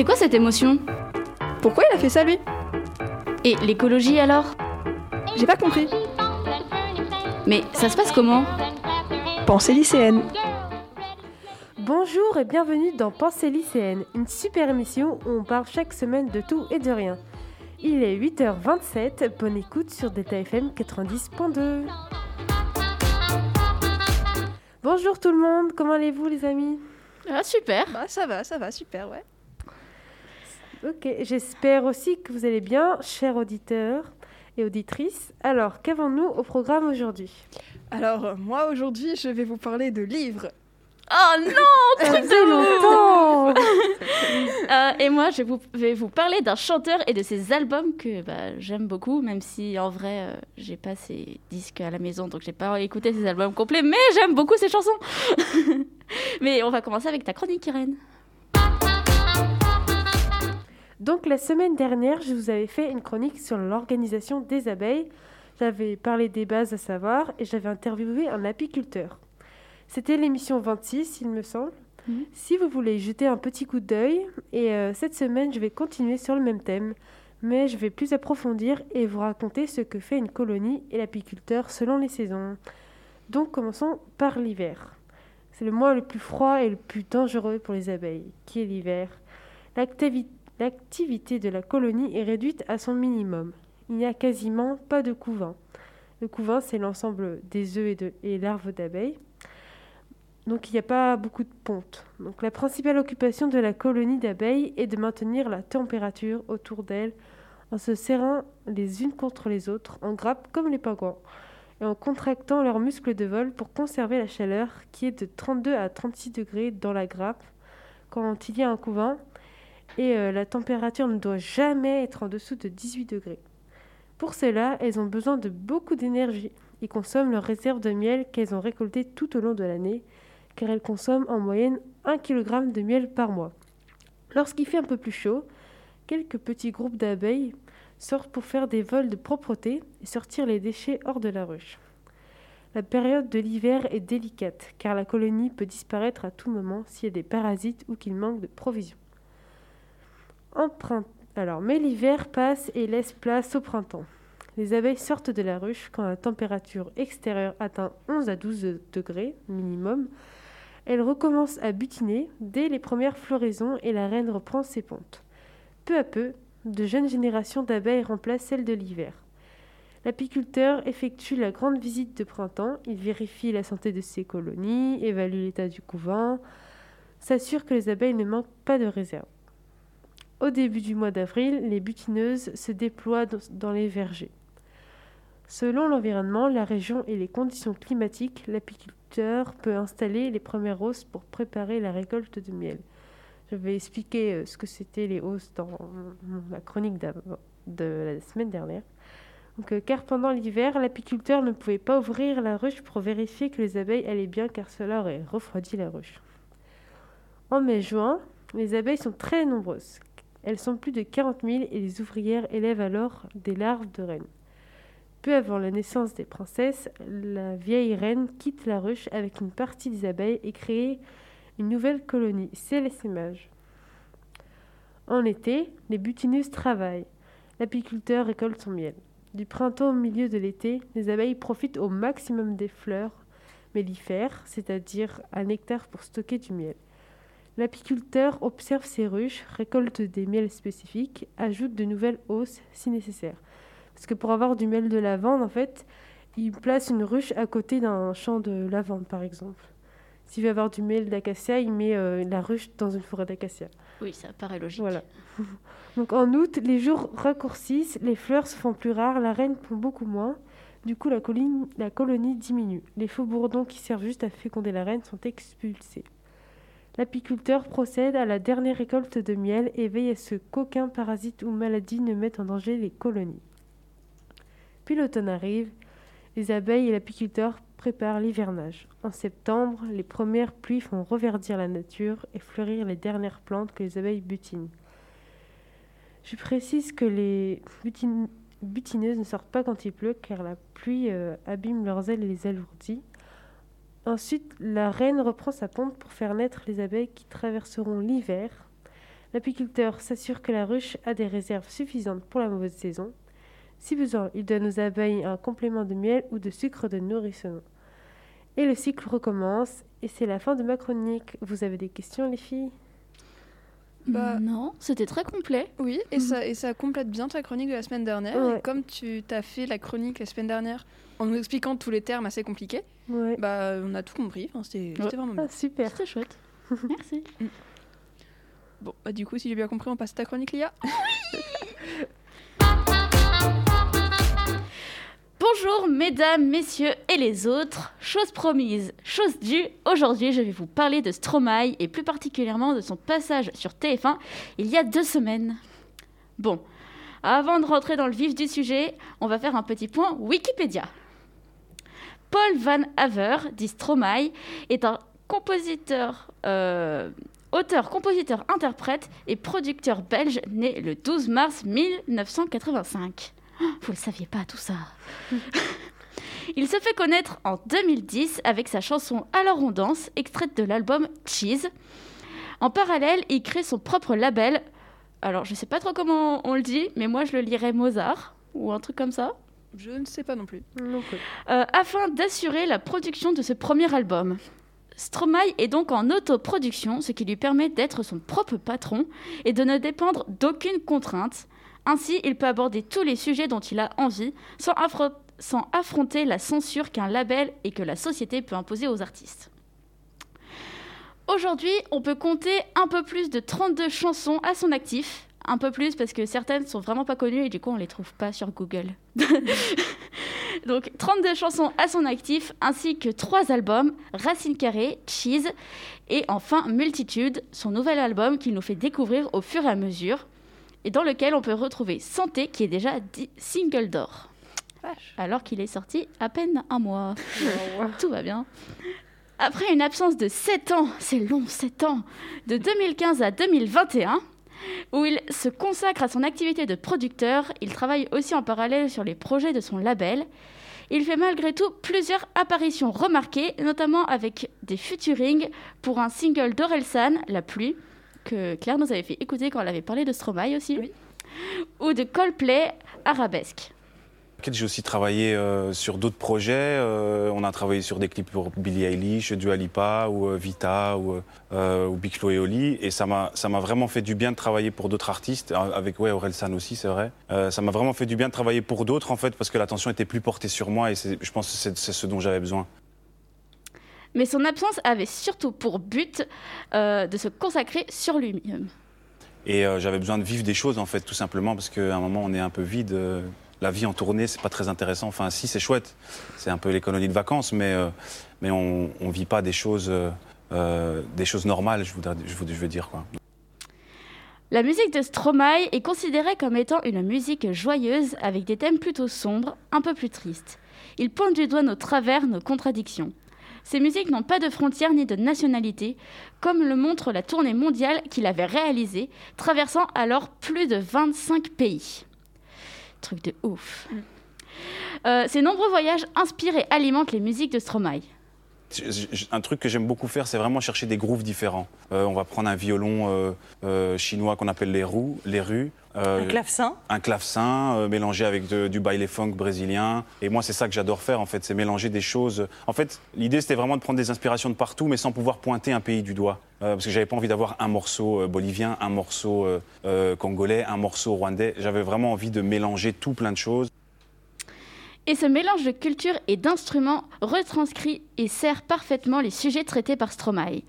C'est quoi cette émotion? Pourquoi il a fait ça lui? Et l'écologie alors? J'ai pas compris. Mais ça se passe comment? Pensée lycéenne. Bonjour et bienvenue dans Pensée lycéenne, une super émission où on parle chaque semaine de tout et de rien. Il est 8h27, bonne écoute sur Delta FM 90.2. Bonjour tout le monde, comment allez-vous les amis? Ah super Bah ça va, ça va, super, ouais. Ok, j'espère aussi que vous allez bien, chers auditeurs et auditrices. Alors, qu'avons-nous au programme aujourd'hui? Alors moi aujourd'hui je vais vous parler de livres. Oh non fait longtemps Euh, Et moi je vous- vais vous parler d'un chanteur et de ses albums que bah, j'aime beaucoup, même si en vrai euh, j'ai pas ses disques à la maison, donc j'ai pas écouté ses albums complets, mais j'aime beaucoup ses chansons Mais on va commencer avec ta chronique Irène. Donc la semaine dernière, je vous avais fait une chronique sur l'organisation des abeilles. J'avais parlé des bases à savoir et j'avais interviewé un apiculteur. C'était l'émission 26, il me semble. Mhm. Si vous voulez jeter un petit coup d'œil, et euh, cette semaine, je vais continuer sur le même thème, mais je vais plus approfondir et vous raconter ce que fait une colonie et l'apiculteur selon les saisons. Donc commençons par l'hiver. C'est le mois le plus froid et le plus dangereux pour les abeilles, qui est l'hiver. L'activi- L'activité de la colonie est réduite à son minimum. Il n'y a quasiment pas de couvain. Le couvain, c'est l'ensemble des œufs et, larves d'abeilles. Donc il n'y a pas beaucoup de pontes. Donc la principale occupation de la colonie d'abeilles est de maintenir la température autour d'elles en se serrant les unes contre les autres, en grappe comme les pingouins, et en contractant leurs muscles de vol pour conserver la chaleur qui est de 32 à 36 degrés dans la grappe quand il y a un couvain et euh, la température ne doit jamais être en dessous de 18 degrés. Pour cela, elles ont besoin de beaucoup d'énergie et consomment leurs réserves de miel qu'elles ont récoltées tout au long de l'année, car elles consomment en moyenne 1 kg de miel par mois. Lorsqu'il fait un peu plus chaud, quelques petits groupes d'abeilles sortent pour faire des vols de propreté et sortir les déchets hors de la ruche. La période de l'hiver est délicate, car la colonie peut disparaître à tout moment s'il y a des parasites ou qu'il manque de provisions. Alors, mais l'hiver passe et laisse place au printemps. Les abeilles sortent de la ruche quand la température extérieure atteint 11 à 12 degrés minimum. Elles recommencent à butiner dès les premières floraisons et la reine reprend ses pontes. Peu à peu, de jeunes générations d'abeilles remplacent celles de l'hiver. L'apiculteur effectue la grande visite de printemps. Il vérifie la santé de ses colonies, évalue l'état du couvain, s'assure que les abeilles ne manquent pas de réserve. Au début du mois d'avril, les butineuses se déploient dans- les vergers. Selon l'environnement, la région et les conditions climatiques, l'apiculteur peut installer les premières hausses pour préparer la récolte de miel. Je vais expliquer euh, ce que c'était les hausses dans la chronique de la semaine dernière. Euh, car pendant l'hiver, l'apiculteur ne pouvait pas ouvrir la ruche pour vérifier que les abeilles allaient bien, car cela aurait refroidi la ruche. En mai-juin, les abeilles sont très nombreuses. Elles sont plus de 40 000 et les ouvrières élèvent alors des larves de reines. Peu avant la naissance des princesses, la vieille reine quitte la ruche avec une partie des abeilles et crée une nouvelle colonie, c'est l'essaimage. En été, les butineuses travaillent. L'apiculteur récolte son miel. Du printemps au milieu de l'été, les abeilles profitent au maximum des fleurs mellifères, c'est-à-dire un nectar pour stocker du miel. L'apiculteur observe ses ruches, récolte des miels spécifiques, ajoute de nouvelles hausses si nécessaire. Parce que pour avoir du miel de lavande, en fait, il place une ruche à côté d'un champ de lavande, par exemple. S'il veut avoir du miel d'acacia, il met euh, la ruche dans une forêt d'acacia. Oui, ça paraît logique. Voilà. Donc en août, les jours raccourcissent, les fleurs se font plus rares, la reine pond beaucoup moins. Du coup, la, colline- la colonie diminue. Les faux bourdons qui servent juste à féconder la reine sont expulsés. L'apiculteur procède à la dernière récolte de miel et veille à ce qu'aucun parasite ou maladie ne mette en danger les colonies. Puis l'automne arrive, les abeilles et l'apiculteur préparent l'hivernage. En septembre, les premières pluies font reverdir la nature et fleurir les dernières plantes que les abeilles butinent. Je précise que les butin- butineuses ne sortent pas quand il pleut car la pluie euh, abîme leurs ailes et les alourdit. Ensuite, la reine reprend sa pompe pour faire naître les abeilles qui traverseront l'hiver. L'apiculteur s'assure que la ruche a des réserves suffisantes pour la mauvaise saison. Si besoin, il donne aux abeilles un complément de miel ou de sucre de nourrissement. Et le cycle recommence, et c'est la fin de ma chronique. Vous avez des questions, les filles? Bah- Non, c'était très complet. Oui, et, ça, et ça complète bien ta chronique de la semaine dernière. Ouais. Et comme tu t'as fait la chronique la semaine dernière en nous expliquant tous les termes assez compliqués, Ouais. bah on a tout compris. Enfin, c'était vraiment bien. Ah, super. C'était chouette. Merci. Bon, bah du coup, si j'ai bien compris, on passe à ta chronique, Lia. Bonjour mesdames, messieurs et les autres. Chose promise, chose due. Aujourd'hui, je vais vous parler de Stromae et plus particulièrement de son passage sur TF1 il y a deux semaines. Bon, avant de rentrer dans le vif du sujet, on va faire un petit point Wikipédia. Paul Van Haver, dit Stromae, est un compositeur, euh, auteur, compositeur, interprète et producteur belge né le 12 mars 1985. Vous le saviez pas tout ça. Il se fait connaître en 2010 avec sa chanson Alors on danse, extraite de l'album Cheese. En parallèle, il crée son propre label. Alors, je sais pas trop comment on le dit, mais moi je le lirais Mozart ou un truc comme ça. Je ne sais pas non plus. Non plus. Euh, afin d'assurer la production de ce premier album. Stromae est donc en autoproduction, ce qui lui permet d'être son propre patron et de ne dépendre d'aucune contrainte. Ainsi, il peut aborder tous les sujets dont il a envie, sans, affro- sans affronter la censure qu'un label et que la société peut imposer aux artistes. Aujourd'hui, on peut compter un peu plus de 32 chansons à son actif. Un peu plus parce que certaines sont vraiment pas connues et du coup on les trouve pas sur Google. Donc 32 chansons à son actif ainsi que 3 albums, Racine Carrée, Cheese et enfin Multitude, son nouvel album qu'il nous fait découvrir au fur et à mesure et dans lequel on peut retrouver Santé qui est déjà dit single d'or. Alors qu'il est sorti à peine un mois. Tout va bien. Après une absence de 7 ans, c'est long, 7 ans, de 2015 à 2021, où il se consacre à son activité de producteur, il travaille aussi en parallèle sur les projets de son label. Il fait malgré tout plusieurs apparitions remarquées, notamment avec des featuring pour un single d'Orelsan, La pluie, que Claire nous avait fait écouter quand elle avait parlé de Stromae aussi, Oui. ou de Coldplay, Arabesque. J'ai aussi travaillé euh, sur d'autres projets. Euh, on a travaillé sur des clips pour Billie Eilish, Dua Lipa ou euh, Vita ou, ou Big Flo et Oli. Et ça m'a ça m'a vraiment fait du bien de travailler pour d'autres artistes, euh, avec ouais, Orelsan aussi, c'est vrai. Euh, ça m'a vraiment fait du bien de travailler pour d'autres en fait, parce que l'attention était plus portée sur moi et je pense que c'est ce dont j'avais besoin. Mais son absence avait surtout pour but euh, de se consacrer sur lui-même. Et euh, j'avais besoin de vivre des choses en fait, tout simplement, parce qu'à un moment on est un peu vide. euh, la vie en tournée, c'est pas très intéressant. Enfin, si, c'est chouette. C'est un peu les colonies de vacances, mais, mais on, on vit pas des choses, des choses normales, je, voudrais, je, veux, je veux dire. Quoi. La musique de Stromae est considérée comme étant une musique joyeuse avec des thèmes plutôt sombres, un peu plus tristes. Il pointe du doigt nos travers, nos contradictions. Ces musiques n'ont pas de frontières ni de nationalité, comme le montre la tournée mondiale qu'il avait réalisée, traversant alors plus de 25 pays. Truc de ouf. Euh, ces nombreux voyages inspirent et alimentent les musiques de Stromae. Un truc que j'aime beaucoup faire, c'est vraiment chercher des grooves différents. Euh, on va prendre un violon euh, euh, chinois qu'on appelle les, roues, les rues. Euh, Un clavecin? un clavecin euh, mélangé avec de- du baile funk brésilien. Et moi, c'est ça que j'adore faire, en fait, c'est mélanger des choses. En fait, l'idée, c'était vraiment de prendre des inspirations de partout, mais sans pouvoir pointer un pays du doigt. Euh, parce que j'avais pas envie d'avoir un morceau euh, bolivien, un morceau euh, euh, congolais, un morceau rwandais. J'avais vraiment envie de mélanger tout plein de choses. Et ce mélange de culture et d'instruments retranscrit et sert parfaitement les sujets traités par Stromae.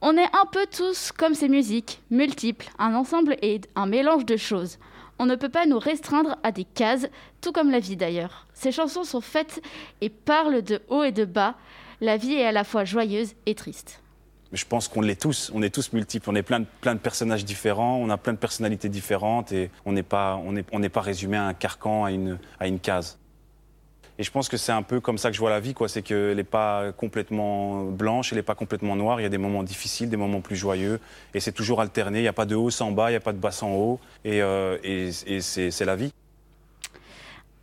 On est un peu tous comme ces musiques, multiples, un ensemble et un mélange de choses. On ne peut pas nous restreindre à des cases, tout comme la vie d'ailleurs. Ces chansons sont faites et parlent de haut et de bas. La vie est à la fois joyeuse et triste. Je pense qu'on l'est tous, on est tous multiples, on est plein de, personnages différents, on a plein de personnalités différentes et on n'est pas, résumé à un carcan, à une case. Et je pense que c'est un peu comme ça que je vois la vie, quoi. C'est qu'elle n'est pas complètement blanche, elle n'est pas complètement noire. Il y a des moments difficiles, des moments plus joyeux, et c'est toujours alterné. Il n'y a pas de haut sans bas, il n'y a pas de bas sans haut, et, euh, et- et c'est c'est la vie.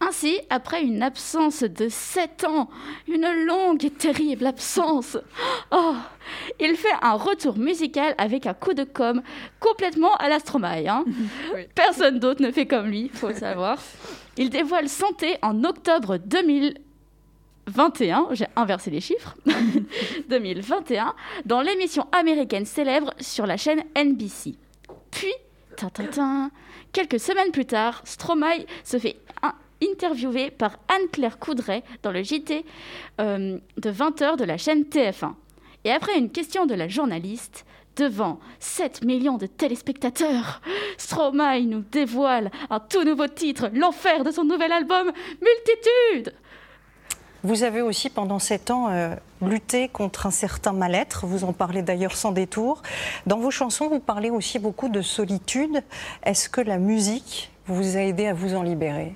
Ainsi, après une absence de 7 ans, une longue et terrible absence, oh, il fait un retour musical avec un coup de com complètement à l'astromaille. Hein. Oui. Personne d'autre ne fait comme lui, faut le savoir. Il dévoile Santé en octobre 2021, j'ai inversé les chiffres, 2021, dans l'émission américaine célèbre sur la chaîne NBC. Puis, tintintin, quelques semaines plus tard, Stromae se fait interviewer par Anne-Claire Coudray dans le JT euh, de 20h de la chaîne TF1. Et après une question de la journaliste, devant 7 millions de téléspectateurs, Stromae nous dévoile un tout nouveau titre, l'enfer de son nouvel album Multitude. Vous avez aussi pendant sept ans euh, lutté contre un certain mal-être, vous en parlez d'ailleurs sans détour. Dans vos chansons, vous parlez aussi beaucoup de solitude. Est-ce que la musique vous a aidé à vous en libérer?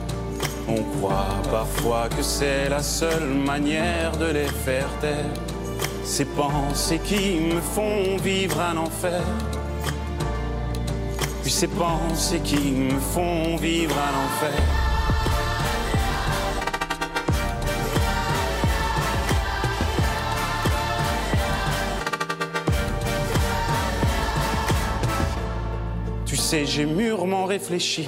On croit parfois que c'est la seule manière de les faire taire. Ces pensées qui me font vivre un enfer. Puis ces pensées qui me font vivre un enfer. Tu sais, j'ai mûrement réfléchi.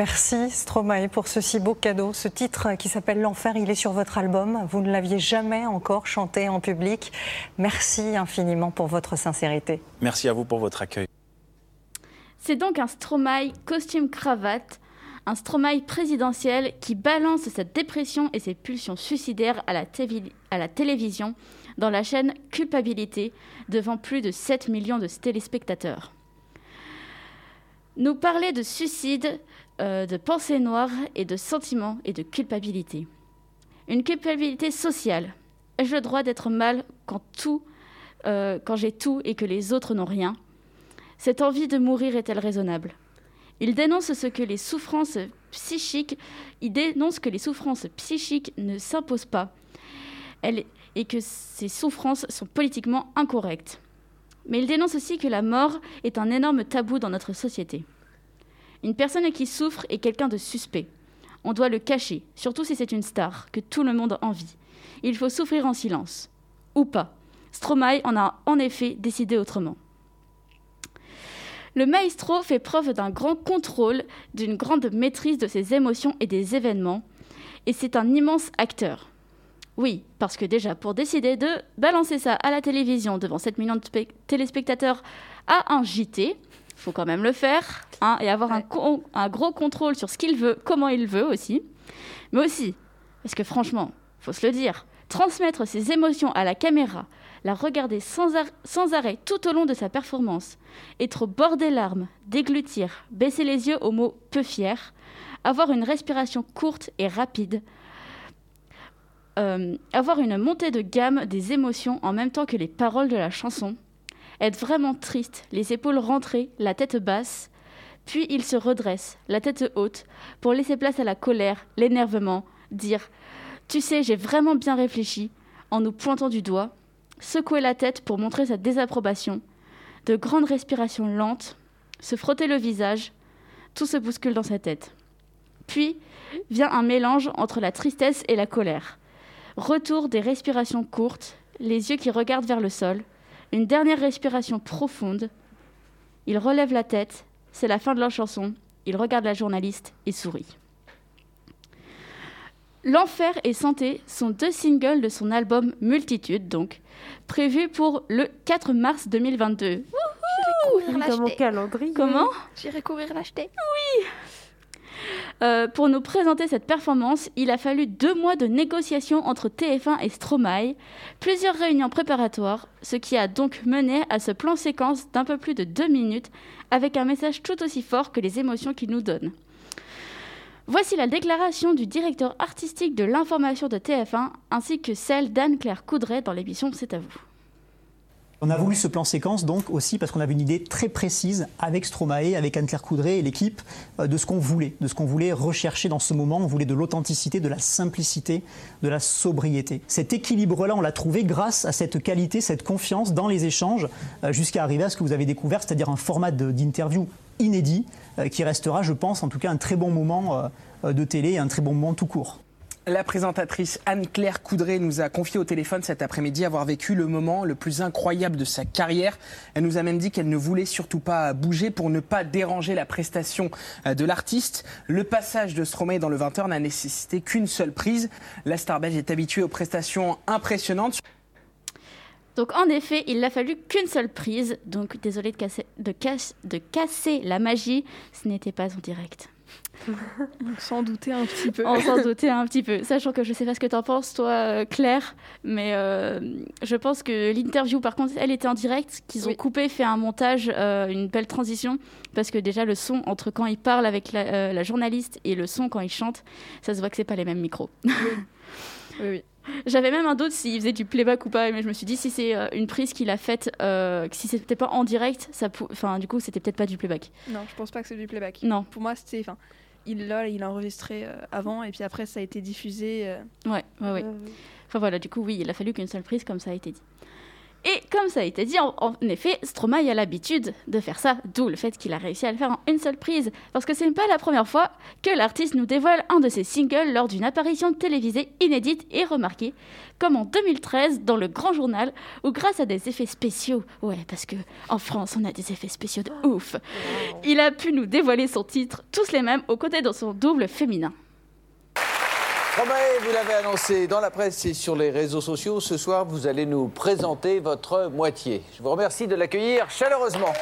Merci Stromae pour ce si beau cadeau. Ce titre qui s'appelle L'Enfer, il est sur votre album. Vous ne l'aviez jamais encore chanté en public. Merci infiniment pour votre sincérité. Merci à vous pour votre accueil. C'est donc un Stromae costume-cravate, un Stromae présidentiel qui balance sa dépression et ses pulsions suicidaires à la, tévi- à la télévision dans la chaîne Culpabilité devant plus de 7 millions de téléspectateurs. Nous parler de suicide, euh, de pensée noire et de sentiments et de culpabilité. Une culpabilité sociale. Ai-je le droit d'être mal quand euh, quand j'ai tout et que les autres n'ont rien? Cette envie de mourir est-elle raisonnable? Il dénonce ce que les souffrances psychiques, il dénonce que les souffrances psychiques ne s'imposent pas et que ces souffrances sont politiquement incorrectes. Mais il dénonce aussi que la mort est un énorme tabou dans notre société. Une personne qui souffre est quelqu'un de suspect. On doit le cacher, surtout si c'est une star, que tout le monde envie. Il faut souffrir en silence. Ou pas. Stromae en a en effet décidé autrement. Le maestro fait preuve d'un grand contrôle, d'une grande maîtrise de ses émotions et des événements, et c'est un immense acteur. Oui, parce que déjà, pour décider de balancer ça à la télévision devant 7 millions de spec- téléspectateurs à un JT, faut quand même le faire hein, et avoir un, Ouais. con- un gros contrôle sur ce qu'il veut, comment il veut aussi. Mais aussi, parce que franchement, faut se le dire, transmettre ses émotions à la caméra, la regarder sans, ar- sans arrêt tout au long de sa performance, être au bord des larmes, déglutir, baisser les yeux au mot peu fier, avoir une respiration courte et rapide, euh, avoir une montée de gamme des émotions en même temps que les paroles de la chanson, être vraiment triste, les épaules rentrées, la tête basse, puis il se redresse, la tête haute, pour laisser place à la colère, l'énervement, dire Tu sais, j'ai vraiment bien réfléchi, en nous pointant du doigt, secouer la tête pour montrer sa désapprobation, de grandes respirations lentes, se frotter le visage, tout se bouscule dans sa tête. Puis vient un mélange entre la tristesse et la colère. Retour des respirations courtes, les yeux qui regardent vers le sol, une dernière respiration profonde. Il relève la tête, c'est la fin de leur chanson. Il regarde la journaliste et sourit. L'Enfer et Santé sont deux singles de son album Multitude, donc, prévus pour le 4 mars 2022. Dans mon calendrier. Comment? J'irai courir l'acheter. Euh, pour nous présenter cette performance, il a fallu deux mois de négociations entre TF1 et Stromae, plusieurs réunions préparatoires, ce qui a donc mené à ce plan séquence d'un peu plus de deux minutes, avec un message tout aussi fort que les émotions qu'il nous donne. Voici la déclaration du directeur artistique de l'information de TF1, ainsi que celle d'Anne-Claire Coudray dans l'émission C'est à vous. On a voulu ce plan séquence donc aussi parce qu'on avait une idée très précise avec Stromae, avec Anne-Claire Coudray et l'équipe euh, de ce qu'on voulait, de ce qu'on voulait rechercher dans ce moment. On voulait de l'authenticité, de la simplicité, de la sobriété. Cet équilibre-là, on l'a trouvé grâce à cette qualité, cette confiance dans les échanges euh, jusqu'à arriver à ce que vous avez découvert, c'est-à-dire un format d'interview inédit euh, qui restera, je pense, en tout cas un très bon moment de télé et un très bon moment tout court. La présentatrice Anne-Claire Coudray nous a confié au téléphone cet après-midi avoir vécu le moment le plus incroyable de sa carrière. Elle nous a même dit qu'elle ne voulait surtout pas bouger pour ne pas déranger la prestation euh, de l'artiste. Le passage de Stromae dans le 20h n'a nécessité qu'une seule prise. La star belge est habituée aux prestations impressionnantes. Donc en effet, il n'a fallu qu'une seule prise, donc désolé de casser, la magie, ce n'était pas en direct. Sans douter un petit peu. On s'en doutait un petit peu, sachant que je sais pas ce que t'en penses, toi, euh, Claire, mais euh, je pense que l'interview, par contre, elle était en direct, qu'ils ont Oui. coupé, fait un montage, euh, une belle transition, parce que déjà le son entre quand il parle avec la, euh, la journaliste et le son quand il chante, ça se voit que c'est pas les mêmes micros. Oui, oui. J'avais même un doute s'il faisait du playback ou pas, mais je me suis dit si c'est une prise qu'il a faite, euh, si c'était pas en direct, ça, pou- enfin du coup c'était peut-être pas du playback. Non, je pense pas que c'est du playback. Non. Pour moi, c'était. Enfin, il l'a, il a enregistré euh, avant et puis après ça a été diffusé. euh, Ouais, ouais, ouais. Euh, Enfin voilà, du coup, oui, il a fallu qu'une seule prise, comme ça a été dit. Et comme ça a été dit, en, effet, Stromae a l'habitude de faire ça, d'où le fait qu'il a réussi à le faire en une seule prise. Parce que ce n'est pas la première fois que l'artiste nous dévoile un de ses singles lors d'une apparition télévisée inédite et remarquée, comme en 2013 dans Le Grand Journal, où grâce à des effets spéciaux, ouais, parce que en France on a des effets spéciaux de ouf, il a pu nous dévoiler son titre, tous les mêmes, aux côtés de son double féminin. Stromae, vous l'avez annoncé dans la presse et sur les réseaux sociaux. Ce soir, vous allez nous présenter votre moitié. Je vous remercie de l'accueillir chaleureusement.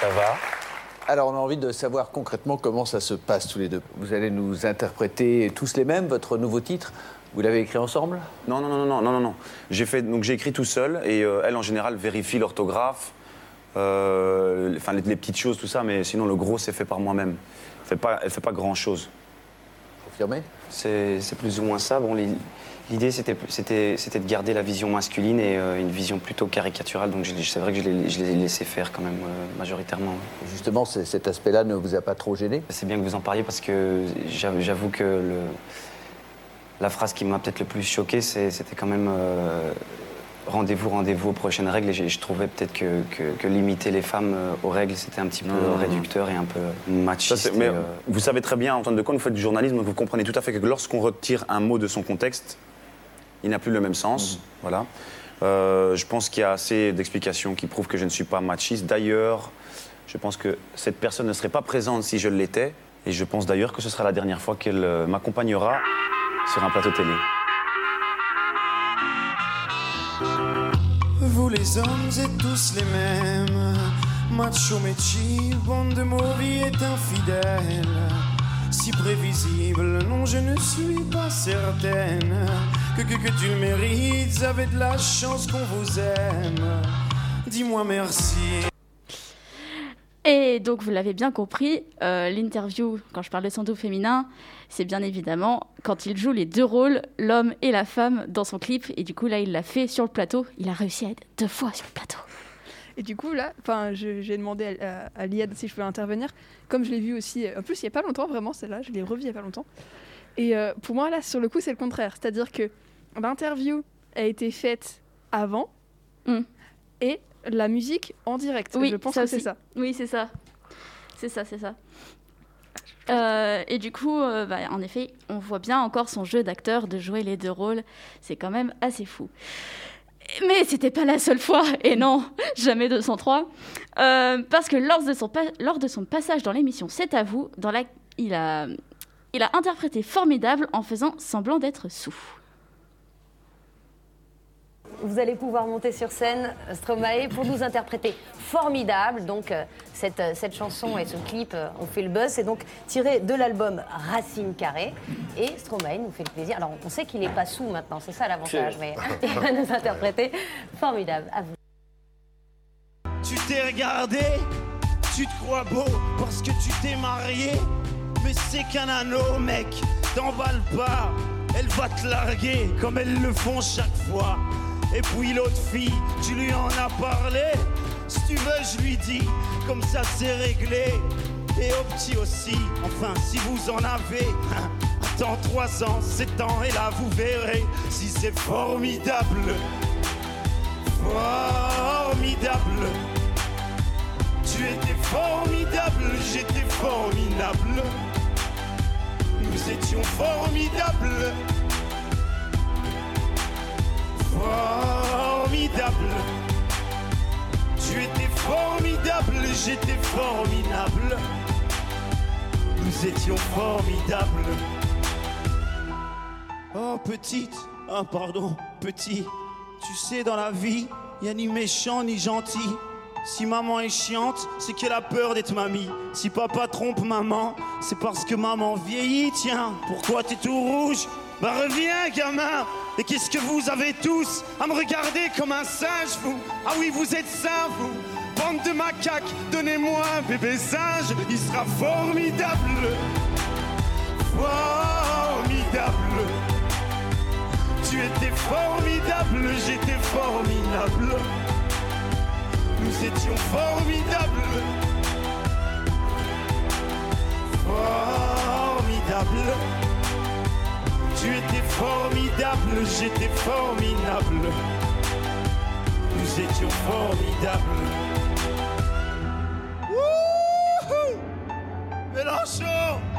Ça va? Alors, on a envie de savoir concrètement comment ça se passe tous les deux. Vous allez nous interpréter tous les mêmes votre nouveau titre? Vous l'avez écrit ensemble? Non, non, non, non, non, non, non. J'ai fait, donc j'ai écrit tout seul et euh, elle en général vérifie l'orthographe, euh, enfin les, les petites choses, tout ça, mais sinon le gros c'est fait par moi-même. Elle fait pas, elle fait pas grand chose. Confirmé C'est c'est plus ou moins ça. Bon, les- l'idée c'était de garder la vision masculine et euh, une vision plutôt caricaturale. Donc c'est vrai que je l'ai je l'ai laissé faire quand même euh, majoritairement. Justement, cet aspect-là ne vous a pas trop gêné? C'est bien que vous en parliez parce que j'avoue que le, la phrase qui m'a peut-être le plus choqué, c'était quand même euh, rendez-vous, rendez-vous aux prochaines règles. Et je trouvais peut-être que, que- que limiter les femmes aux règles, c'était un petit peu Mmh. réducteur et un peu machiste. mais et, euh, vous savez très bien, Antoine de Caunes, vous faites du journalisme, donc vous comprenez tout à fait que lorsqu'on retire un mot de son contexte, il n'a plus le même sens. Voilà. Euh, je pense qu'il y a assez d'explications qui prouvent que je ne suis pas machiste. D'ailleurs, je pense que cette personne ne serait pas présente si je l'étais. Et je pense d'ailleurs que ce sera la dernière fois qu'elle euh, m'accompagnera sur un plateau télé. Vous les hommes êtes tous les mêmes. Macho Mechi, bande de mauvais est infidèle. Si prévisible, non, je ne suis pas certaine que, que, que tu le mérites. Avez de la chance qu'on vous aime. Dis-moi merci. Et donc, vous l'avez bien compris, euh, l'interview, quand je parle de santo féminin, c'est bien évidemment quand il joue les deux rôles, l'homme et la femme, dans son clip. Et du coup, là, il l'a fait sur le plateau. Il a réussi à être deux fois sur le plateau. Et du coup, là, j'ai demandé à, à, à Liad si je pouvais intervenir. Comme je l'ai vu aussi, euh, en plus, il n'y a pas longtemps, vraiment, celle-là, je l'ai revue il n'y a pas longtemps. Et euh, pour moi, là, sur le coup, c'est le contraire. C'est-à-dire que l'interview a été faite avant Mm. et la musique en direct. Oui, je pense que c'est ça. Oui, c'est ça. C'est ça, c'est ça. Euh, et du coup, euh, bah, en effet, on voit bien encore son jeu d'acteur de jouer les deux rôles. C'est quand même assez fou. Mais c'était pas la seule fois, et non, jamais 203. Euh, parce que lors de son, lors de son passage dans l'émission C'est à vous, dans la... il, a... il a interprété Formidable en faisant semblant d'être sous. Vous allez pouvoir monter sur scène, Stromae, pour nous interpréter Formidable. Donc, euh, cette, cette chanson et ce clip euh, ont fait le buzz. C'est donc tiré de l'album Racine Carrée. Et Stromae nous fait le plaisir. Alors, on sait qu'il n'est pas sous maintenant, c'est ça l'avantage, mais il va nous interpréter Formidable. À vous. Tu t'es regardé, tu te crois beau parce que tu t'es marié. Mais c'est qu'un anneau, mec, t'emballe pas. Elle va te larguer comme elles le font chaque fois. Et puis l'autre fille, tu lui en as parlé. Si tu veux, je lui dis, comme ça c'est réglé. Et au petit aussi, enfin, si vous en avez. Attends 3 ans, 7 ans, et là vous verrez si c'est formidable. Formidable. Tu étais formidable, j'étais formidable. Nous étions formidables. Formidable. Tu étais formidable, j'étais formidable. Nous étions formidables. Petite, ah pardon, petit. Tu sais, dans la vie, y a ni méchant ni gentil. Si maman est chiante, c'est qu'elle a peur d'être mamie. Si papa trompe maman, c'est parce que maman vieillit. Tiens, pourquoi t'es tout rouge? Bah reviens, gamin. Et qu'est-ce que vous avez tous à me regarder comme un singe, vous? Ah oui, vous êtes ça, vous Bande de macaques, donnez-moi un bébé singe, il sera formidable. Formidable. Tu étais formidable, j'étais formidable. Nous étions formidables. Formidable. Tu étais formidable, j'étais formidable. Nous étions formidables. Wouhou Mélenchon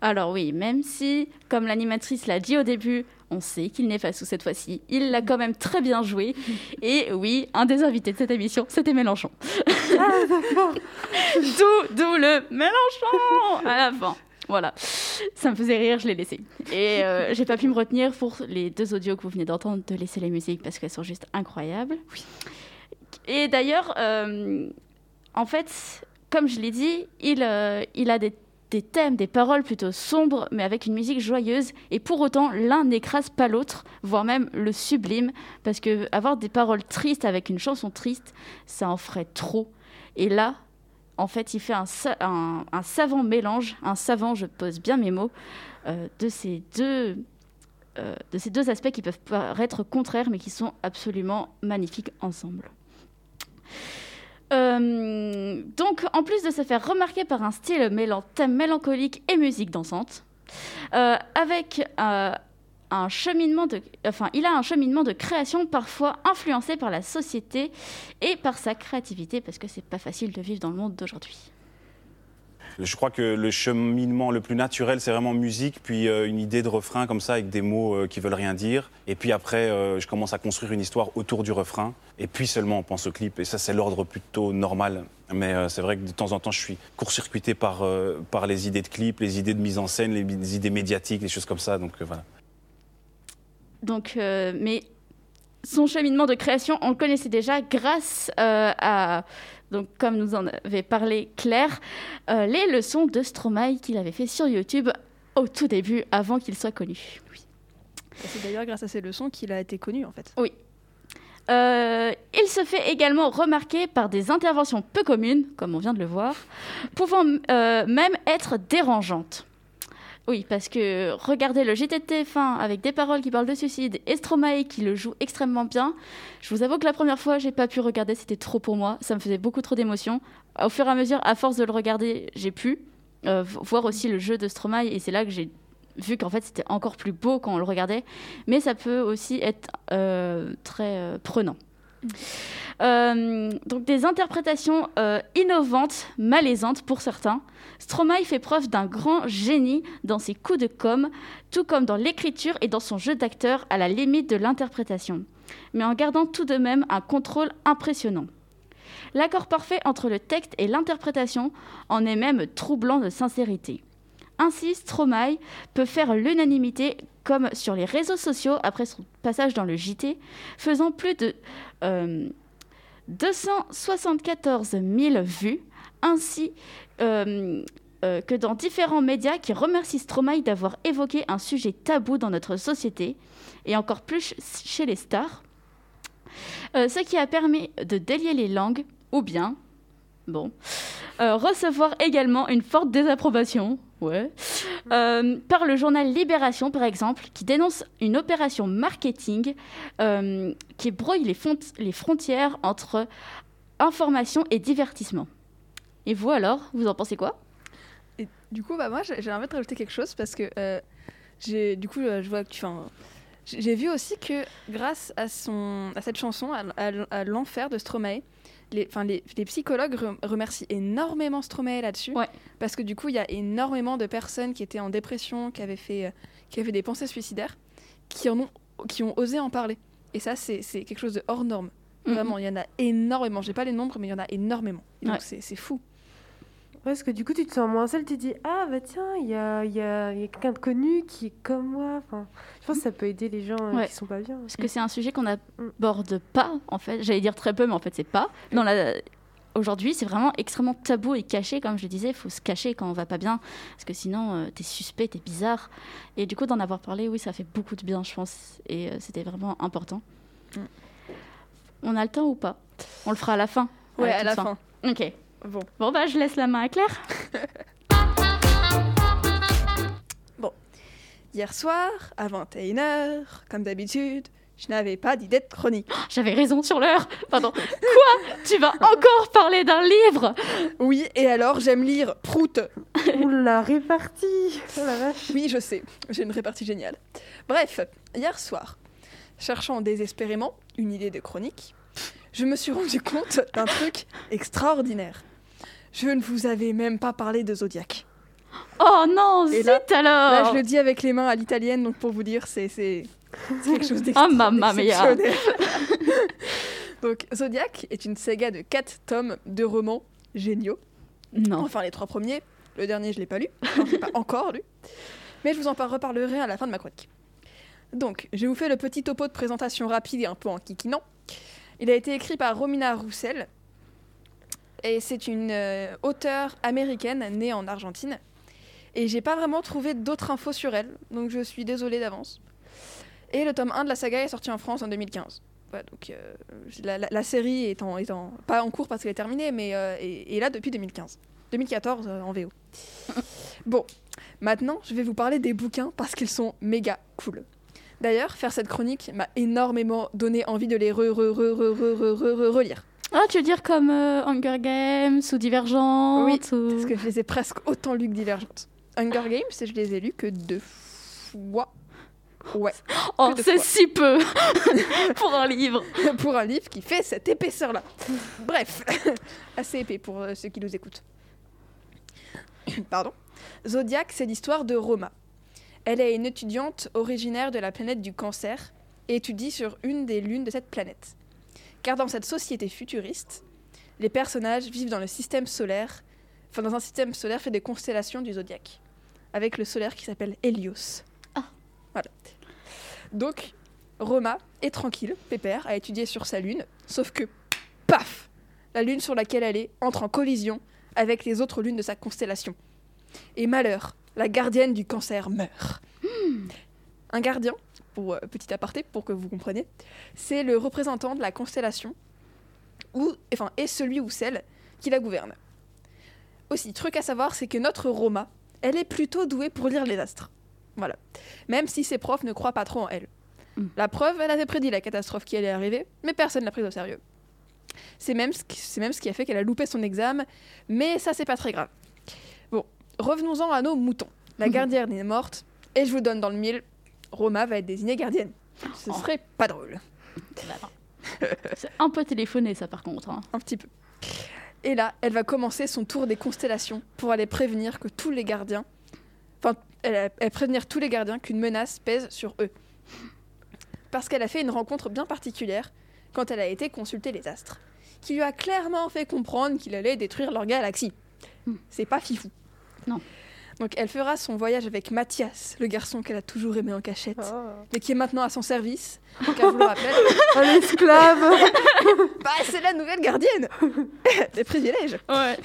Alors oui, même si, comme l'animatrice l'a dit au début, on sait qu'il n'est pas sous cette fois-ci, il l'a quand même très bien joué. Et oui, un des invités de cette émission, c'était Mélenchon. d'où, d'où le Mélenchon à la fin. Voilà, ça me faisait rire, je l'ai laissé. Et euh, j'ai pas pu me retenir pour les deux audios que vous venez d'entendre de laisser les musiques parce qu'elles sont juste incroyables. Et d'ailleurs, euh, en fait, comme je l'ai dit, il, euh, il a des, des thèmes, des paroles plutôt sombres, mais avec une musique joyeuse. Et pour autant, l'un n'écrase pas l'autre, voire même le sublime, parce que avoir des paroles tristes avec une chanson triste, ça en ferait trop. Et là, en fait, il fait un, sa- un- un savant mélange, un savant, je pose bien mes mots, euh, euh, de ces deux aspects qui peuvent paraître contraires, mais qui sont absolument magnifiques ensemble. Euh, donc, en plus de se faire remarquer par un style mêlant thème mélancolique et musique dansante, euh, avec euh, un cheminement enfin, il a un cheminement de création parfois influencé par la société et par sa créativité, parce que c'est pas facile de vivre dans le monde d'aujourd'hui. Je crois que le cheminement le plus naturel, c'est vraiment musique, puis euh, une idée de refrain comme ça, avec des mots euh, qui veulent rien dire. Et puis après, euh, je commence à construire une histoire autour du refrain. Et puis seulement, on pense au clip. Et ça, c'est l'ordre plutôt normal. Mais euh, c'est vrai que de temps en temps, je suis court-circuité par, par les idées de clip, les idées de mise en scène, les, idées médiatiques, les choses comme ça. Donc voilà. Donc, mais son cheminement de création, on le connaissait déjà grâce à, donc comme nous en avait parlé Claire, euh, les leçons de Stromae qu'il avait fait sur YouTube au tout début, avant qu'il soit connu. Oui. C'est d'ailleurs grâce à ces leçons qu'il a été connu en fait. Oui. Euh, il se fait également remarquer par des interventions peu communes, comme on vient de le voir, pouvant euh, même être dérangeantes. Oui, parce que regardez le JT de TF1 avec des paroles qui parlent de suicide et Stromae qui le joue extrêmement bien. Je vous avoue que la première fois, j'ai pas pu regarder, c'était trop pour moi. Ça me faisait beaucoup trop d'émotions. Au fur et à mesure, à force de le regarder, j'ai pu euh, vo- voir aussi le jeu de Stromae et c'est là que j'ai vu qu'en fait c'était encore plus beau quand on le regardait. Mais ça peut aussi être euh, très euh, prenant. Euh, donc des interprétations euh, innovantes, malaisantes pour certains. Stromae fait preuve d'un grand génie dans ses coups de com', tout comme dans l'écriture et dans son jeu d'acteur à la limite de l'interprétation, mais en gardant tout de même un contrôle impressionnant. L'accord parfait entre le texte et l'interprétation en est même troublant de sincérité. Ainsi, Stromae peut faire l'unanimité comme sur les réseaux sociaux après son passage dans le JT, faisant plus de euh, 274 000 vues, ainsi euh, euh, que dans différents médias qui remercient Stromae d'avoir évoqué un sujet tabou dans notre société, et encore plus ch- chez les stars, Euh, ce qui a permis de délier les langues, ou bien, bon, recevoir également une forte désapprobation, ouais, euh, par le journal Libération, par exemple, qui dénonce une opération marketing euh, qui brouille les, frontières entre information et divertissement. Et vous alors, vous en pensez quoi? Et du coup, bah, moi, j'ai envie de rajouter quelque chose parce que euh, j'ai, du coup, je vois j'ai vu aussi que grâce à, son, à cette chanson, à- à l'enfer de Stromae, les, les, les psychologues rem- remercient énormément Stromae là-dessus. Ouais. Parce que du coup, il y a énormément de personnes qui étaient en dépression, qui avaient fait, euh, qui avaient des pensées suicidaires, qui, en ont, qui ont osé en parler. Et ça, c'est quelque chose de hors norme. Vraiment, il y en a énormément. J'ai pas les nombres, mais il y en a énormément. Et donc, Ouais. c'est fou. Parce que du coup, tu te sens moins seul, tu te dis Ah, bah tiens, il y a, y a, y a quelqu'un de connu qui est comme moi. Enfin, je pense que ça peut aider les gens euh, Ouais. qui sont pas bien. Parce que c'est un sujet qu'on n'aborde pas, en fait. J'allais dire très peu, mais en fait, c'est pas. Dans la... Aujourd'hui, c'est vraiment extrêmement tabou et caché, comme je le disais. Il faut se cacher quand on va pas bien, parce que sinon, euh, t'es suspect, t'es bizarre. Et du coup, d'en avoir parlé, oui, ça fait beaucoup de bien, je pense. Et euh, c'était vraiment important. Mm. On a le temps ou pas? On le fera à la fin. Ouais, à la fin. Ok. Bon. Bon, bah, je laisse la main à Claire. Hier soir, à 21h, comme d'habitude, je n'avais pas d'idée de chronique. J'avais raison sur l'heure. Pardon. Quoi? Tu vas encore parler d'un livre? Oui, et alors j'aime lire Prout. Oula, répartie Oh la vache Oui, je sais, j'ai une répartie géniale. Bref, hier soir, cherchant désespérément une idée de chronique, je me suis rendu compte d'un truc extraordinaire. Je ne vous avais même pas parlé de Zodiac. Oh non, Et zut là- alors Là, je le dis avec les mains à l'italienne, donc pour vous dire, c'est quelque chose Oh d'extra- mamma mia d'exceptionnel. Donc, Zodiac est une saga de 4 tomes de romans géniaux. Non. Enfin, les trois premiers. Le dernier, je l'ai pas lu. Enfin, je l'ai pas encore lu. Mais je vous en par- reparlerai à la fin de ma chronique. Donc, je vous fais le petit topo de présentation rapide et un peu en kikinant. Il a été écrit par Romina Roussel. Et c'est une euh, auteure américaine née en Argentine. Et j'ai pas vraiment trouvé d'autres infos sur elle. Donc, je suis désolée d'avance. Et le tome 1 de la saga est sorti en France en 2015. Voilà, donc euh, la, la- la série est en, est en- pas en cours parce qu'elle est terminée, mais euh, est, est là depuis 2015. 2014 euh, en VO. bon, maintenant je vais vous parler des bouquins parce qu'ils sont méga cool. D'ailleurs, faire cette chronique m'a énormément donné envie de les re, re, re, re, re, re, re, re- relire. Ah, tu veux dire comme euh, Hunger Games ou Divergente Oui, ou... Parce que je les ai presque autant lus que Divergente. Hunger Games, je les ai lus que deux fois. Ouais. Oh, c'est si peu pour un livre. pour un livre qui fait cette épaisseur-là. Bref, assez épais pour euh, ceux qui nous écoutent. Pardon. Zodiac, c'est l'histoire de Roma. Elle est une étudiante originaire de la planète du cancer et étudie sur une des lunes de cette planète. Car dans cette société futuriste, les personnages vivent dans le système solaire, enfin dans un système solaire fait des constellations du zodiaque, avec le solaire qui s'appelle Hélios. Voilà. Donc, Roma est tranquille, pépère, à étudier sur sa lune, sauf que, paf La lune sur laquelle elle est entre en collision avec les autres lunes de sa constellation. Et malheur, la gardienne du cancer meurt. Un gardien, pour euh, petit aparté, pour que vous compreniez, c'est le représentant de la constellation, ou, enfin, est celui ou celle qui la gouverne. Aussi, truc à savoir, c'est que notre Roma, elle est plutôt douée pour lire les astres. Voilà. Même si ses profs ne croient pas trop en elle. La preuve, elle avait prédit la catastrophe qui allait arriver, mais personne ne l'a prise au sérieux. C'est même, ce qui- c'est même ce qui a fait qu'elle a loupé son examen, mais ça, c'est pas très grave. Bon, revenons-en à nos moutons. La gardienne est morte, et je vous donne dans le mille, Roma va être désignée gardienne. Ce Oh. serait pas drôle. C'est un peu téléphoné, ça, par contre. hein. Un petit peu. Et là, elle va commencer son tour des constellations pour aller prévenir que tous les gardiens. Enfin, elle, elle prévenir tous les gardiens qu'une menace pèse sur eux. Parce qu'elle a fait une rencontre bien particulière quand elle a été consulter les astres, qui lui a clairement fait comprendre qu'il allait détruire leur galaxie. C'est pas fifou. Non. Donc elle fera son voyage avec Mathias, le garçon qu'elle a toujours aimé en cachette, Oh. mais qui est maintenant à son service, car je vous le rappelle. Un esclave Bah, c'est la nouvelle gardienne Des privilèges Ouais.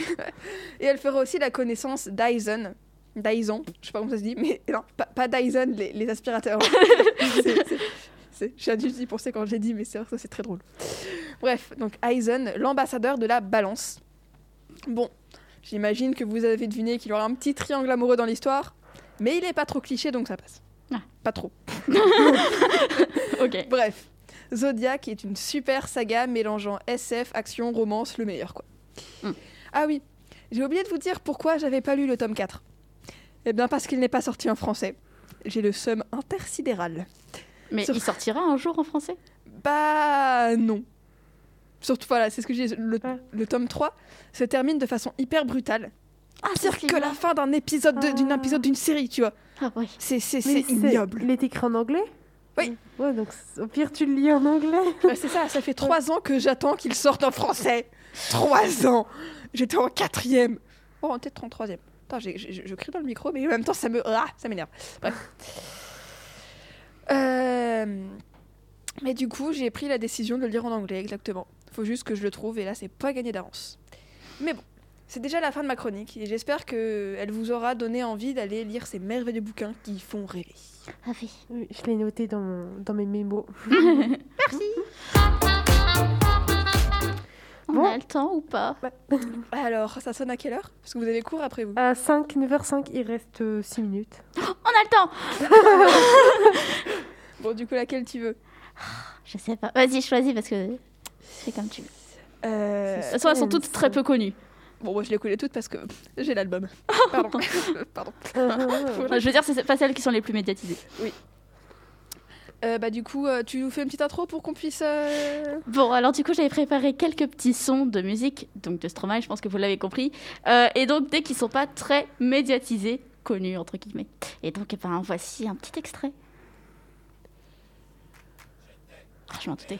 Et elle fera aussi la connaissance d'Aizen. Dyson, je sais pas comment ça se dit, mais non, pas, pas Dyson, les, les aspirateurs. C'est- J'ai dû y penser quand j'ai dit, mais c'est ça c'est très drôle. Bref, donc Aizen, l'ambassadeur de la balance. Bon, j'imagine que vous avez deviné qu'il y aura un petit triangle amoureux dans l'histoire, mais il est pas trop cliché donc ça passe. Ah. Pas trop. Ok. Bref, Zodiac est une super saga mélangeant SF, action, romance, le meilleur quoi. Hmm. Ah oui, j'ai oublié de vous dire pourquoi j'avais pas lu le tome 4. Eh bien parce qu'il n'est pas sorti en français. J'ai le seum intersidéral. Mais Sur- il sortira un jour en français? Bah non. Surtout voilà, c'est ce que je dis, le, le tome 3 se termine de façon hyper brutale. Ah, Pire que la fin d'un épisode d'une épisode d'une série, tu vois. Ah oui. C'est c'est Mais c'est ignoble. Il est écrit en anglais? Oui. Ouais, donc au pire, tu le lis en anglais. Bah, c'est ça, ça fait trois ans que j'attends qu'il sorte en français. Trois ans J'étais en quatrième. Oh, peut-être en troisième. Attends, je crie dans le micro, mais en même temps, ça me... Ah, ça m'énerve. Bref. Euh, Mais du coup, j'ai pris la décision de le lire en anglais, exactement. Faut juste que je le trouve, et là, c'est pas gagné d'avance. Mais bon, c'est déjà la fin de ma chronique, et j'espère qu'elle vous aura donné envie d'aller lire ces merveilleux bouquins qui font rêver. Ah oui. Oui, je l'ai noté dans, mon- dans mes mémos. On Bon. a le temps ou pas? Alors, ça sonne à quelle heure? Parce que vous avez cours après vous. À 5, 9h05, il reste 6 minutes. On a le temps Bon, du coup, laquelle tu veux? Je sais pas. Vas-y, choisis parce que c'est comme tu veux. Euh, De toute façon, elles sont toutes très peu connues. Bon, moi je les connais toutes parce que j'ai l'album. Pardon. Pardon. Enfin, je veux dire, c'est pas celles qui sont les plus médiatisées. Oui. Euh, bah, du coup, euh, tu nous fais une petite intro pour qu'on puisse. euh, Bon, alors du coup, j'avais préparé quelques petits sons de musique, donc de Stromae, je pense que vous l'avez compris. Euh, et donc, dès qu'ils sont pas très médiatisés, connus, entre guillemets. Et donc, eh ben, voici un petit extrait. Ah, je m'en doutais.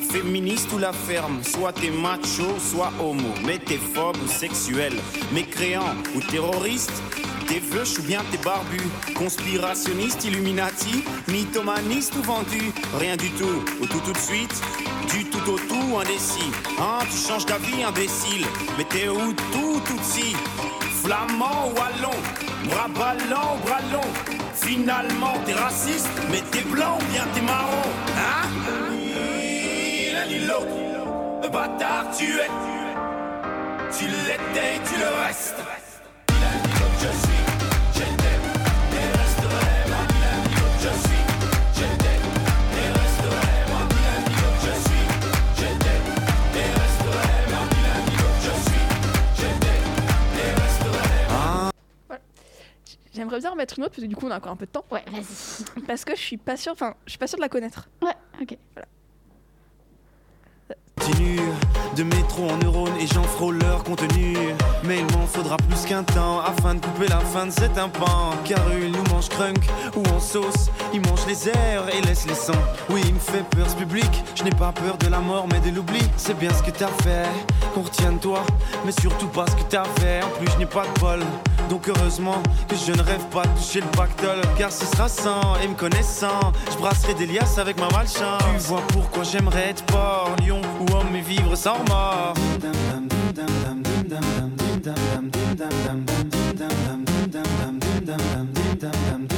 Féministe ou la ferme. Soit t'es macho, soit homo. Mais t'es phobe ou sexuel. Mécréant ou terroriste T'es veuche ou bien t'es barbu. Conspirationniste, illuminati Mythomaniste ou vendu. Rien du tout. Ou tout tout de suite Du tout au tout indécis. Hein, tu changes d'avis imbécile. Mais t'es où tout tout si? Flamand ou allon Bras ballants ou bras longs. Finalement, t'es raciste, mais t'es blanc ou bien t'es marron, hein? Ni l'autre, le bâtard tu es. Tu l'étais, tu le restes. Ni l'un ni l'autre, je suis. J'aimerais bien en mettre une autre parce que du coup on a encore un peu de temps. Ouais, vas-y. Parce que je suis pas sûre, enfin, je suis pas sûre de la connaître. Ouais, ok. De métro en neurones et j'en frôle leur contenu. Mais il m'en faudra plus qu'un temps afin de couper la fin de cet impan. Car ils nous mangent crunk ou en sauce. Ils mangent les airs et laissent les sangs. Oui, il me fait peur ce public. Je n'ai pas peur de la mort mais de l'oubli. C'est bien ce que t'as fait, qu'on retient de toi. Mais surtout pas ce que t'as fait. En plus, je n'ai pas de bol. Donc heureusement que je ne rêve pas de toucher le pactole. Car ce sera sans et me connaissant. Je brasserai des liasses avec ma malchance. Tu vois pourquoi j'aimerais être porc, lion ou homme et vivre sans mort.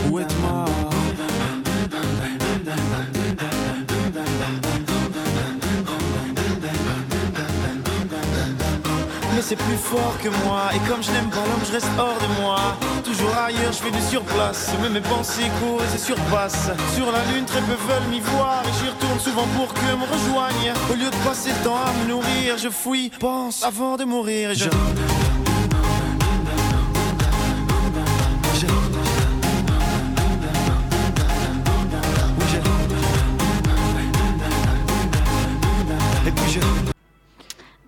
Ou être mort? C'est plus fort que moi. Et comme je n'aime pas l'homme je reste hors de moi. Toujours ailleurs je fais du surplace. Mais mes pensées courent et se surpassent. Sur la lune très peu veulent m'y voir. Et j'y retourne souvent pour que me rejoignent. Au lieu de passer le temps à me nourrir Je fouille, pense avant de mourir. Je...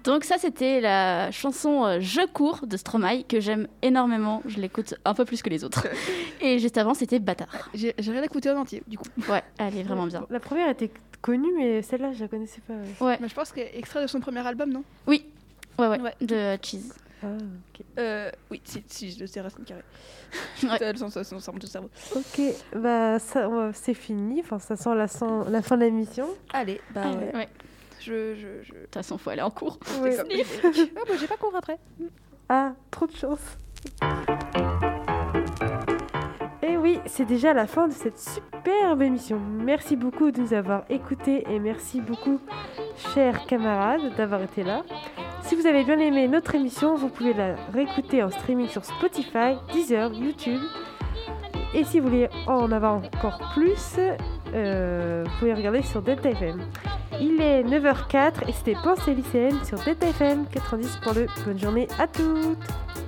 Donc ça, c'était la chanson euh, Je cours de Stromae que j'aime énormément. Je l'écoute un peu plus que les autres. Et juste avant, c'était Bâtard. J'ai j'ai rien écouté en entier, du coup. Ouais, elle est vraiment bien. La première était connue, mais celle-là, je la connaissais pas. ouais. Ouais, Mais je pense que extrait de son premier album, non? Oui, ouais, ouais, Ouais. de Cheese. Ah, ok. euh, Oui, si, si, je le sais, Racine Carré. Ouais. Le sens, ça tout cerveau. Ok, bah ça, ouais, c'est fini. Enfin, ça sent la, fin de l'émission. Allez, bah Ah, ouais. ouais. Je, je, je... De toute façon, faut aller en cours. Ah bah j'ai pas cours après. Ah, trop de chance. Et oui, c'est déjà la fin de cette superbe émission. Merci beaucoup de nous avoir écoutés et merci beaucoup, chers camarades, d'avoir été là. Si vous avez bien aimé notre émission, vous pouvez la réécouter en streaming sur Spotify, Deezer, YouTube. Et si vous voulez en avoir encore plus, vous pouvez regarder sur Delta FM. Il est 9h04 et c'était Pensée lycéenne sur Delta FM 90.2. Bonne journée à toutes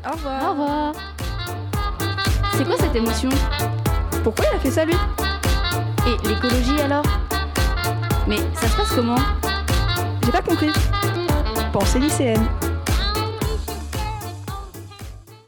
Au revoir. Au revoir. C'est quoi cette émotion? Pourquoi il a fait ça lui? Et l'écologie alors? Mais ça se passe comment? J'ai pas compris. Pensée lycéenne.